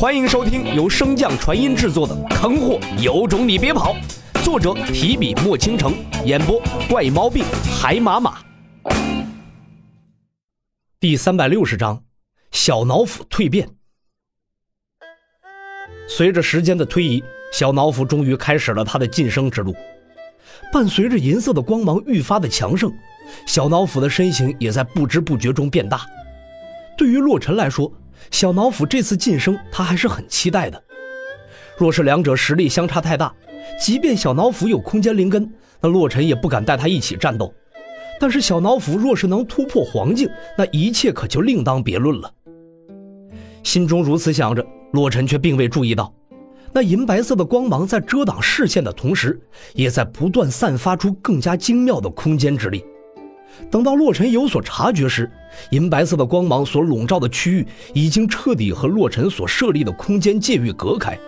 欢迎收听由升降传音制作的《坑货有种你别跑》，作者提笔墨倾城，演播怪猫病海马马。第三百六十章，小脑斧蜕变。随着时间的推移，小脑斧终于开始了他的晋升之路。伴随着银色的光芒愈发的强盛，小脑斧的身形也在不知不觉中变大。对于洛尘来说，小脑斧这次晋升，他还是很期待的。若是两者实力相差太大，即便小脑斧有空间灵根，那洛尘也不敢带他一起战斗。但是小脑斧若是能突破黄境，那一切可就另当别论了。心中如此想着，洛尘却并未注意到，那银白色的光芒在遮挡视线的同时，也在不断散发出更加精妙的空间之力。等到洛尘有所察觉时，银白色的光芒所笼罩的区域已经彻底和洛尘所设立的空间界域隔开，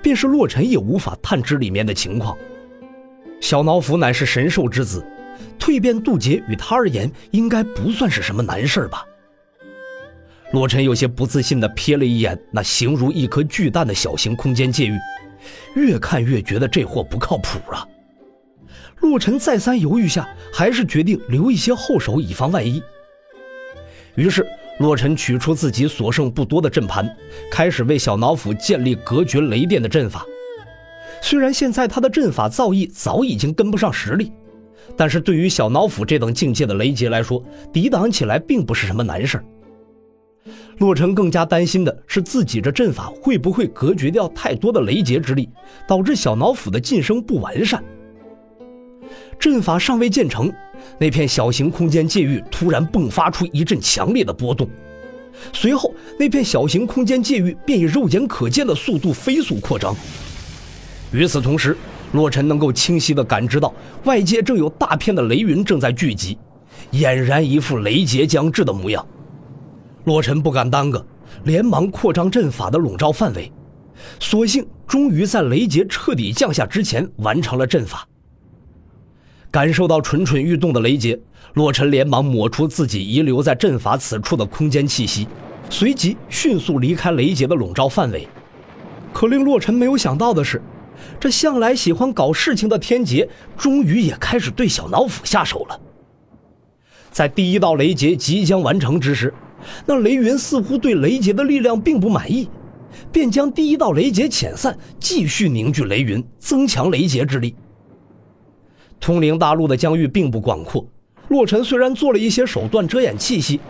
便是洛尘也无法探知里面的情况。小脑斧乃是神兽之子，蜕变渡劫与他而言应该不算是什么难事吧？洛尘有些不自信地瞥了一眼那形如一颗巨蛋的小型空间界域，越看越觉得这货不靠谱啊。洛尘再三犹豫下，还是决定留一些后手，以防万一。于是，洛尘取出自己所剩不多的阵盘，开始为小脑斧建立隔绝雷电的阵法。虽然现在他的阵法造诣早已经跟不上实力，但是对于小脑斧这等境界的雷劫来说，抵挡起来并不是什么难事洛尘更加担心的是，自己这阵法会不会隔绝掉太多的雷劫之力，导致小脑斧的晋升不完善。阵法尚未建成，那片小型空间界域突然迸发出一阵强烈的波动，随后那片小型空间界域便以肉眼可见的速度飞速扩张。与此同时，洛尘能够清晰地感知到外界正有大片的雷云正在聚集，俨然一副雷劫将至的模样。洛尘不敢耽搁，连忙扩张阵法的笼罩范围，所幸终于在雷劫彻底降下之前完成了阵法。感受到蠢蠢欲动的雷劫，洛尘连忙抹出自己遗留在阵法此处的空间气息，随即迅速离开雷劫的笼罩范围。可令洛尘没有想到的是，这向来喜欢搞事情的天劫，终于也开始对小脑斧下手了。在第一道雷劫即将完成之时，那雷云似乎对雷劫的力量并不满意，便将第一道雷劫遣散，继续凝聚雷云，增强雷劫之力。通灵大陆的疆域并不广阔，洛尘虽然做了一些手段遮掩气息，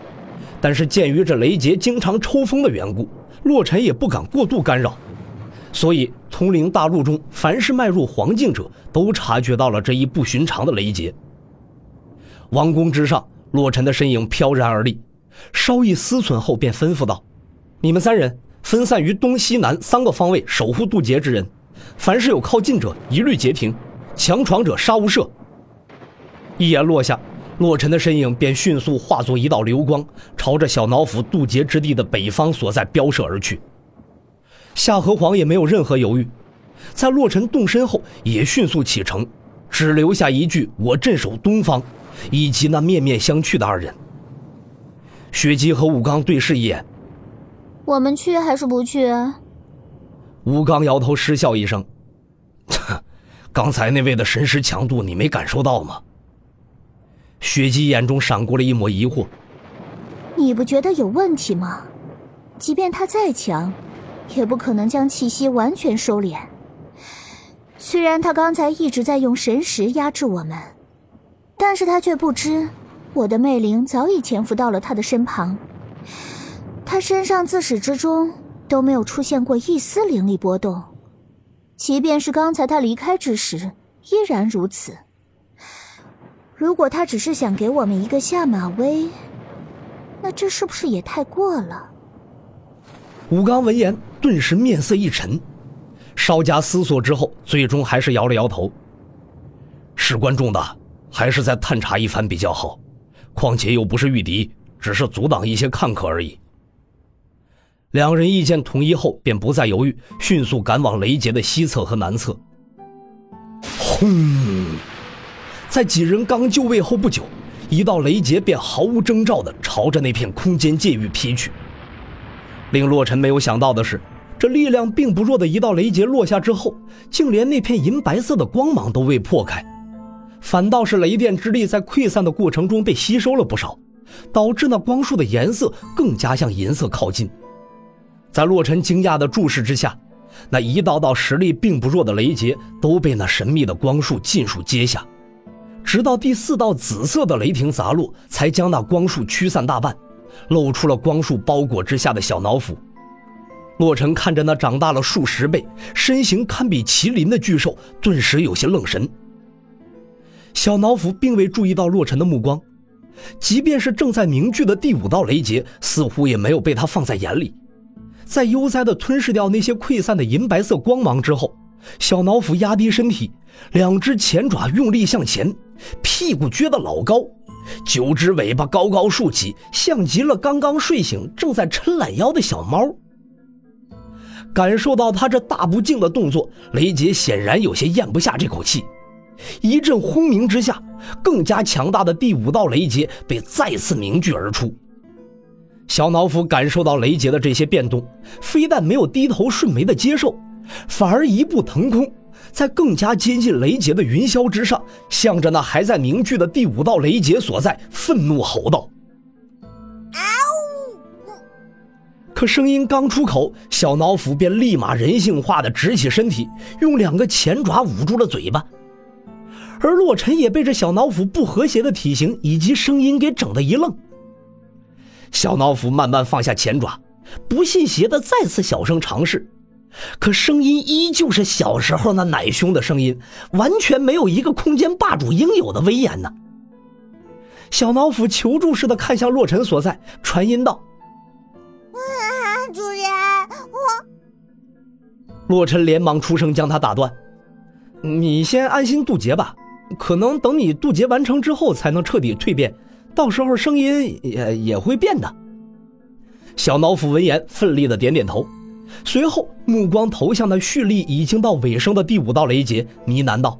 但是鉴于这雷劫经常抽风的缘故，洛尘也不敢过度干扰。所以，通灵大陆中凡是迈入黄境者，都察觉到了这一不寻常的雷劫。王宫之上，洛尘的身影飘然而立，稍一思忖后，便吩咐道：“你们三人分散于东西南三个方位，守护渡劫之人，凡是有靠近者，一律截停。”强闯者杀无赦。一言落下，洛尘的身影便迅速化作一道流光，朝着小脑斧渡劫之地的北方所在飙射而去。夏河皇也没有任何犹豫，在洛尘动身后，也迅速启程，只留下一句“我镇守东方”，以及那面面相觑的二人。雪姬和武刚对视一眼：“我们去还是不去？”武刚摇头失笑一声：“哼。”刚才那位的神识强度，你没感受到吗？雪姬眼中闪过了一抹疑惑。你不觉得有问题吗？即便他再强，也不可能将气息完全收敛。虽然他刚才一直在用神识压制我们，但是他却不知，我的魅灵早已潜伏到了他的身旁。他身上自始至终都没有出现过一丝灵力波动。即便是刚才他离开之时，依然如此。如果他只是想给我们一个下马威，那这是不是也太过了？武刚闻言，顿时面色一沉，稍加思索之后，最终还是摇了摇头。事关重大，还是再探查一番比较好。况且又不是御敌，只是阻挡一些看客而已。两人意见统一后，便不再犹豫，迅速赶往雷劫的西侧和南侧。轰！在几人刚就位后不久，一道雷劫便毫无征兆地朝着那片空间界域劈去。令洛尘没有想到的是，这力量并不弱的一道雷劫落下之后，竟连那片银白色的光芒都未破开，反倒是雷电之力在溃散的过程中被吸收了不少，导致那光束的颜色更加向银色靠近。在洛尘惊讶的注视之下，那一道道实力并不弱的雷劫都被那神秘的光束尽数接下，直到第四道紫色的雷霆砸落，才将那光束驱散大半，露出了光束包裹之下的小脑斧。洛尘看着那长大了数十倍、身形堪比麒麟的巨兽，顿时有些愣神。小脑斧并未注意到洛尘的目光，即便是正在凝聚的第五道雷劫，似乎也没有被他放在眼里。在悠哉地吞噬掉那些溃散的银白色光芒之后，小脑斧压低身体，两只前爪用力向前，屁股撅得老高，九只尾巴高高竖起，像极了刚刚睡醒正在抻懒腰的小猫。感受到他这大不敬的动作，雷杰显然有些咽不下这口气。一阵轰鸣之下，更加强大的第五道雷劫被再次凝聚而出。小脑斧感受到雷劫的这些变动，非但没有低头顺眉的接受，反而一步腾空，在更加接近雷劫的云霄之上，向着那还在凝聚的第五道雷劫所在，愤怒吼道。可声音刚出口，小脑斧便立马人性化的直起身体，用两个前爪捂住了嘴巴。而洛尘也被这小脑斧不和谐的体型以及声音给整得一愣。小脑斧慢慢放下前爪，不信邪的再次小声尝试，可声音依旧是小时候那奶凶的声音，完全没有一个空间霸主应有的威严呢。小脑斧求助似的看向洛尘所在，传音道。啊主人，我。洛尘连忙出声将他打断：“你先安心渡劫吧，可能等你渡劫完成之后才能彻底蜕变，到时候声音也也会变的。”小脑斧闻言奋力的点点头，随后目光投向那蓄力已经到尾声的第五道雷劫，呢喃道：“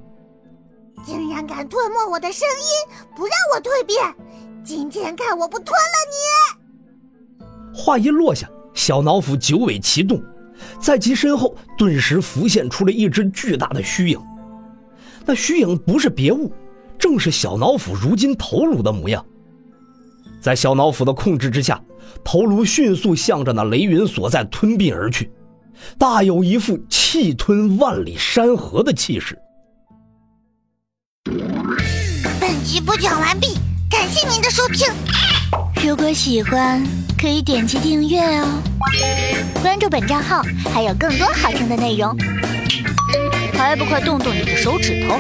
竟然敢吞没我的声音，不让我蜕变，今天看我不吞了你！”话音落下。小脑斧九尾齐动，在其身后顿时浮现出了一只巨大的虚影。那虚影不是别物，正是小脑斧如今头颅的模样。在小脑斧的控制之下，头颅迅速向着那雷云所在吞并而去，大有一副气吞万里山河的气势。本集播讲完毕，感谢您的收听。如果喜欢，可以点击订阅哦，关注本账号还有更多好听的内容，还不快动动你的手指头！